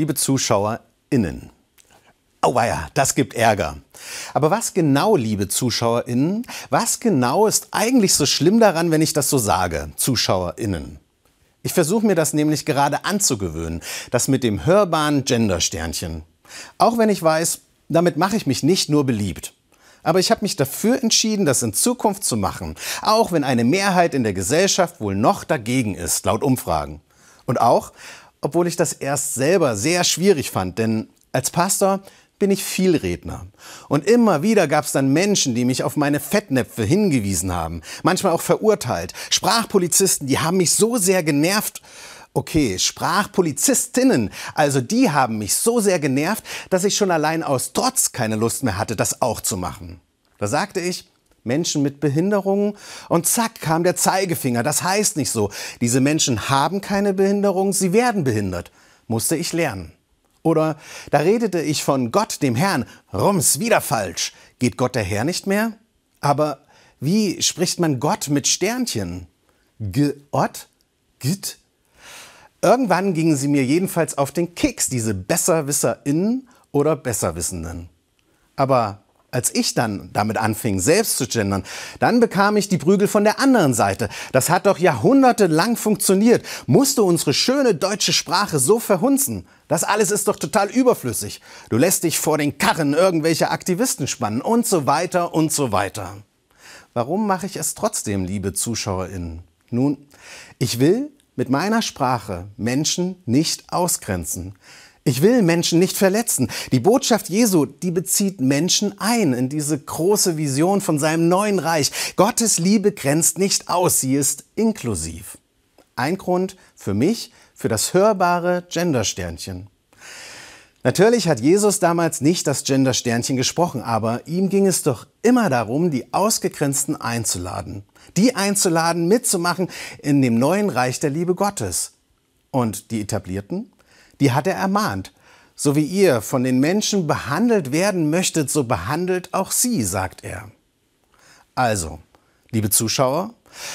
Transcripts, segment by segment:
liebe ZuschauerInnen. Auweia, das gibt Ärger. Aber was genau, liebe ZuschauerInnen, was genau ist eigentlich so schlimm daran, wenn ich das so sage, ZuschauerInnen? Ich versuche mir das nämlich gerade anzugewöhnen, das mit dem hörbaren Gendersternchen. Auch wenn ich weiß, damit mache ich mich nicht nur beliebt. Aber ich habe mich dafür entschieden, das in Zukunft zu machen, auch wenn eine Mehrheit in der Gesellschaft wohl noch dagegen ist, laut Umfragen. Und auch, obwohl ich das erst selber sehr schwierig fand, denn als Pastor bin ich Vielredner. Und immer wieder gab es dann Menschen, die mich auf meine Fettnäpfe hingewiesen haben, manchmal auch verurteilt. Sprachpolizisten, die haben mich so sehr genervt. Okay, Sprachpolizistinnen, also die haben mich so sehr genervt, dass ich schon allein aus Trotz keine Lust mehr hatte, das auch zu machen. Da sagte ich, Menschen mit Behinderungen und zack kam der Zeigefinger. Das heißt nicht so. Diese Menschen haben keine Behinderung, sie werden behindert. Musste ich lernen. Oder da redete ich von Gott, dem Herrn. Rums, wieder falsch. Geht Gott der Herr nicht mehr? Aber wie spricht man Gott mit Sternchen? Gott? Git? Irgendwann gingen sie mir jedenfalls auf den Keks, diese BesserwisserInnen oder Besserwissenden. Aber als ich dann damit anfing, selbst zu gendern, dann bekam ich die Prügel von der anderen Seite. Das hat doch jahrhundertelang funktioniert. Musste unsere schöne deutsche Sprache so verhunzen? Das alles ist doch total überflüssig. Du lässt dich vor den Karren irgendwelcher Aktivisten spannen und so weiter und so weiter. Warum mache ich es trotzdem, liebe ZuschauerInnen? Nun, ich will mit meiner Sprache Menschen nicht ausgrenzen. Ich will Menschen nicht verletzen. Die Botschaft Jesu, die bezieht Menschen ein in diese große Vision von seinem neuen Reich. Gottes Liebe grenzt nicht aus, sie ist inklusiv. Ein Grund für mich, für das hörbare Gendersternchen. Natürlich hat Jesus damals nicht das Gendersternchen gesprochen, aber ihm ging es doch immer darum, die Ausgegrenzten einzuladen. Die einzuladen, mitzumachen in dem neuen Reich der Liebe Gottes. Und die Etablierten? Die hat er ermahnt. So wie ihr von den Menschen behandelt werden möchtet, so behandelt auch sie, sagt er. Also, liebe Zuschauer,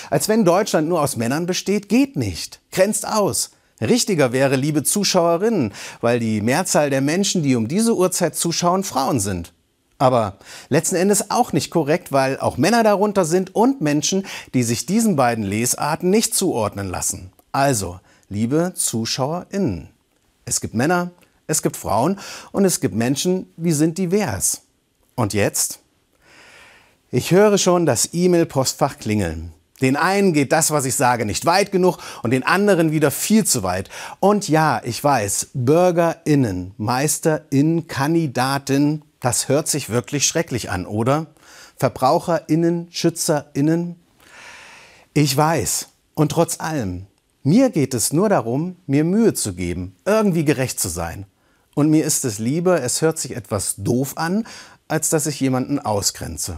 als wenn Deutschland nur aus Männern besteht, geht nicht, grenzt aus. Richtiger wäre, liebe Zuschauerinnen, weil die Mehrzahl der Menschen, die um diese Uhrzeit zuschauen, Frauen sind. Aber letzten Endes auch nicht korrekt, weil auch Männer darunter sind und Menschen, die sich diesen beiden Lesarten nicht zuordnen lassen. Also, liebe ZuschauerInnen. Es gibt Männer, es gibt Frauen und es gibt Menschen, die sind divers. Und jetzt? Ich höre schon das E-Mail-Postfach klingeln. Den einen geht das, was ich sage, nicht weit genug und den anderen wieder viel zu weit. Und ja, ich weiß, BürgerInnen, MeisterInnen, Kandidatin, das hört sich wirklich schrecklich an, oder? VerbraucherInnen, SchützerInnen. Ich weiß. Und trotz allem, mir geht es nur darum, mir Mühe zu geben, irgendwie gerecht zu sein. Und mir ist es lieber, es hört sich etwas doof an, als dass ich jemanden ausgrenze.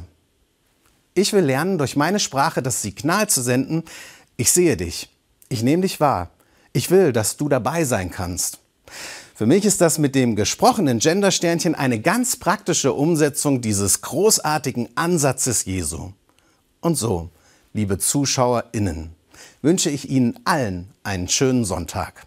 Ich will lernen, durch meine Sprache das Signal zu senden, ich sehe dich, ich nehme dich wahr, ich will, dass du dabei sein kannst. Für mich ist das mit dem gesprochenen Gendersternchen eine ganz praktische Umsetzung dieses großartigen Ansatzes Jesu. Und so, liebe ZuschauerInnen, wünsche ich Ihnen allen einen schönen Sonntag.